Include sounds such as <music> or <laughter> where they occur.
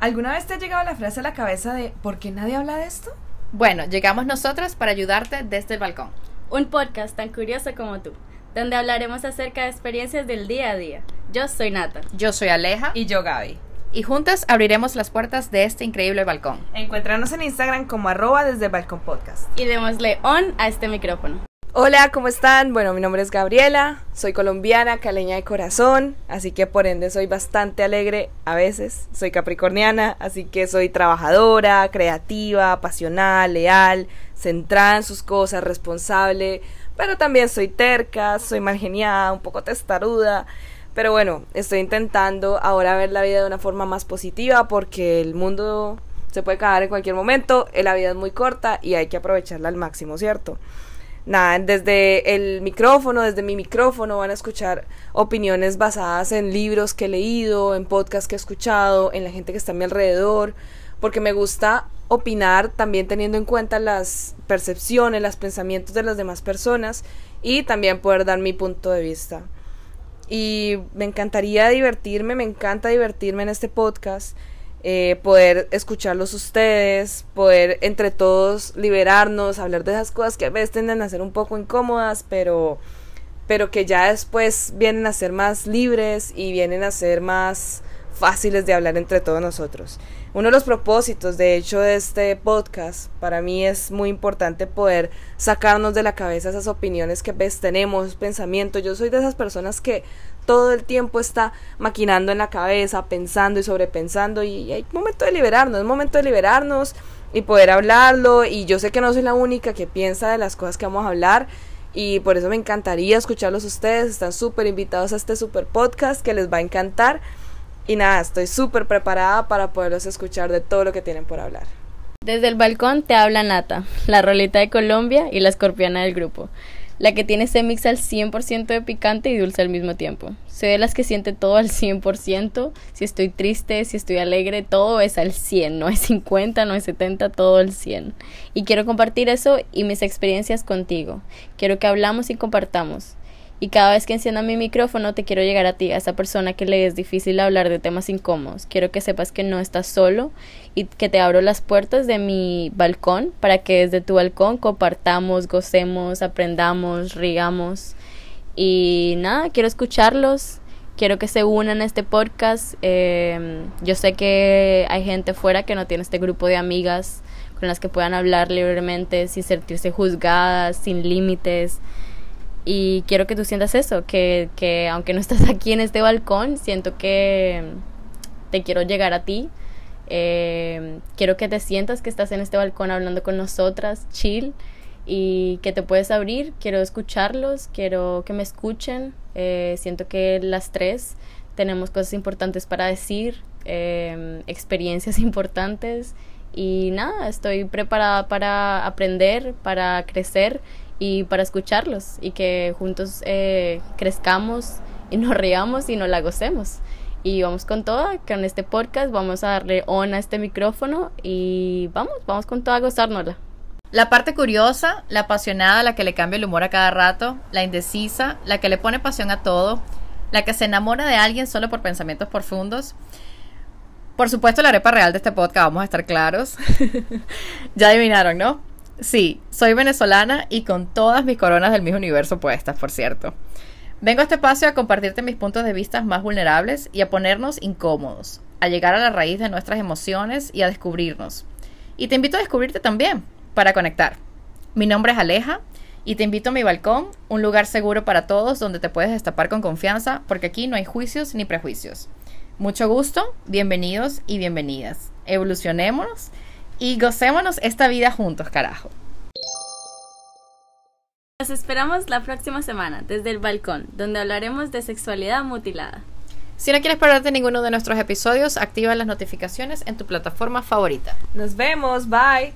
¿Alguna vez te ha llegado la frase a la cabeza de ¿por qué nadie habla de esto? Bueno, llegamos nosotras para ayudarte desde el balcón. Un podcast tan curioso como tú, donde hablaremos acerca de experiencias del día a día. Yo soy Nata. Yo soy Aleja. Y yo Gaby. Y juntas abriremos las puertas de este increíble balcón. Encuéntranos en Instagram como arroba desde el balcón podcast. Y démosle on a este micrófono. Hola, ¿cómo están? Bueno, mi nombre es Gabriela, soy colombiana, caleña de corazón, así que por ende soy bastante alegre a veces. Soy capricorniana, así que soy trabajadora, creativa, pasional, leal, centrada en sus cosas, responsable, pero también soy terca, soy margeniada, un poco testaruda. Pero bueno, estoy intentando ahora ver la vida de una forma más positiva porque el mundo se puede acabar en cualquier momento, la vida es muy corta y hay que aprovecharla al máximo, ¿cierto? Nada, desde el micrófono, desde mi micrófono van a escuchar opiniones basadas en libros que he leído, en podcasts que he escuchado, en la gente que está a mi alrededor, porque me gusta opinar también teniendo en cuenta las percepciones, los pensamientos de las demás personas y también poder dar mi punto de vista. Y me encantaría divertirme, me encanta divertirme en este podcast eh, poder escucharlos ustedes, poder entre todos liberarnos, hablar de esas cosas que a veces tienden a ser un poco incómodas, pero, pero que ya después vienen a ser más libres y vienen a ser más fáciles de hablar entre todos nosotros. Uno de los propósitos, de hecho, de este podcast, para mí es muy importante poder sacarnos de la cabeza esas opiniones que ves, tenemos, pensamientos. Yo soy de esas personas que todo el tiempo está maquinando en la cabeza, pensando y sobrepensando y hay momento de liberarnos, es momento de liberarnos y poder hablarlo y yo sé que no soy la única que piensa de las cosas que vamos a hablar y por eso me encantaría escucharlos ustedes, están súper invitados a este super podcast que les va a encantar y nada, estoy súper preparada para poderlos escuchar de todo lo que tienen por hablar. Desde el balcón te habla Nata, la rolita de Colombia y la escorpiana del grupo la que tiene ese mix al 100% de picante y dulce al mismo tiempo. Soy de las que siente todo al 100%, si estoy triste, si estoy alegre, todo es al 100, no es 50, no es 70, todo al 100. Y quiero compartir eso y mis experiencias contigo. Quiero que hablamos y compartamos. Y cada vez que encienda mi micrófono te quiero llegar a ti, a esa persona que le es difícil hablar de temas incómodos. Quiero que sepas que no estás solo y que te abro las puertas de mi balcón para que desde tu balcón compartamos, gocemos, aprendamos, rigamos. Y nada, quiero escucharlos, quiero que se unan a este podcast. Em, yo sé que hay gente fuera que no tiene este grupo de amigas con las que puedan hablar libremente, sin sentirse juzgadas, sin límites. Y quiero que tú sientas eso, que, que aunque no estás <laughs> aquí en este balcón, siento que te quiero llegar a ti. Eh, quiero que te sientas que estás en este balcón hablando con nosotras, chill, y que te puedes abrir. Quiero escucharlos, quiero que me escuchen. Eh, siento que las tres tenemos cosas importantes para decir, eh, experiencias <laughs> importantes. Y nada, estoy preparada para aprender, para crecer y para escucharlos y que juntos eh, crezcamos y nos riamos y nos la gocemos. Y vamos con toda, con este podcast vamos a darle on a este micrófono y vamos, vamos con toda a gozárnosla. La parte curiosa, la apasionada, la que le cambia el humor a cada rato, la indecisa, la que le pone pasión a todo, la que se enamora de alguien solo por pensamientos profundos. Por supuesto, la arepa real de este podcast, vamos a estar claros. <laughs> ya adivinaron, ¿no? Sí, soy venezolana y con todas mis coronas del mismo universo puestas, por cierto. Vengo a este espacio a compartirte mis puntos de vista más vulnerables y a ponernos incómodos, a llegar a la raíz de nuestras emociones y a descubrirnos. Y te invito a descubrirte también, para conectar. Mi nombre es Aleja y te invito a mi balcón, un lugar seguro para todos donde te puedes destapar con confianza, porque aquí no hay juicios ni prejuicios. Mucho gusto, bienvenidos y bienvenidas. Evolucionémonos y gocémonos esta vida juntos, carajo. Nos esperamos la próxima semana desde el balcón, donde hablaremos de sexualidad mutilada. Si no quieres perderte ninguno de nuestros episodios, activa las notificaciones en tu plataforma favorita. Nos vemos, bye.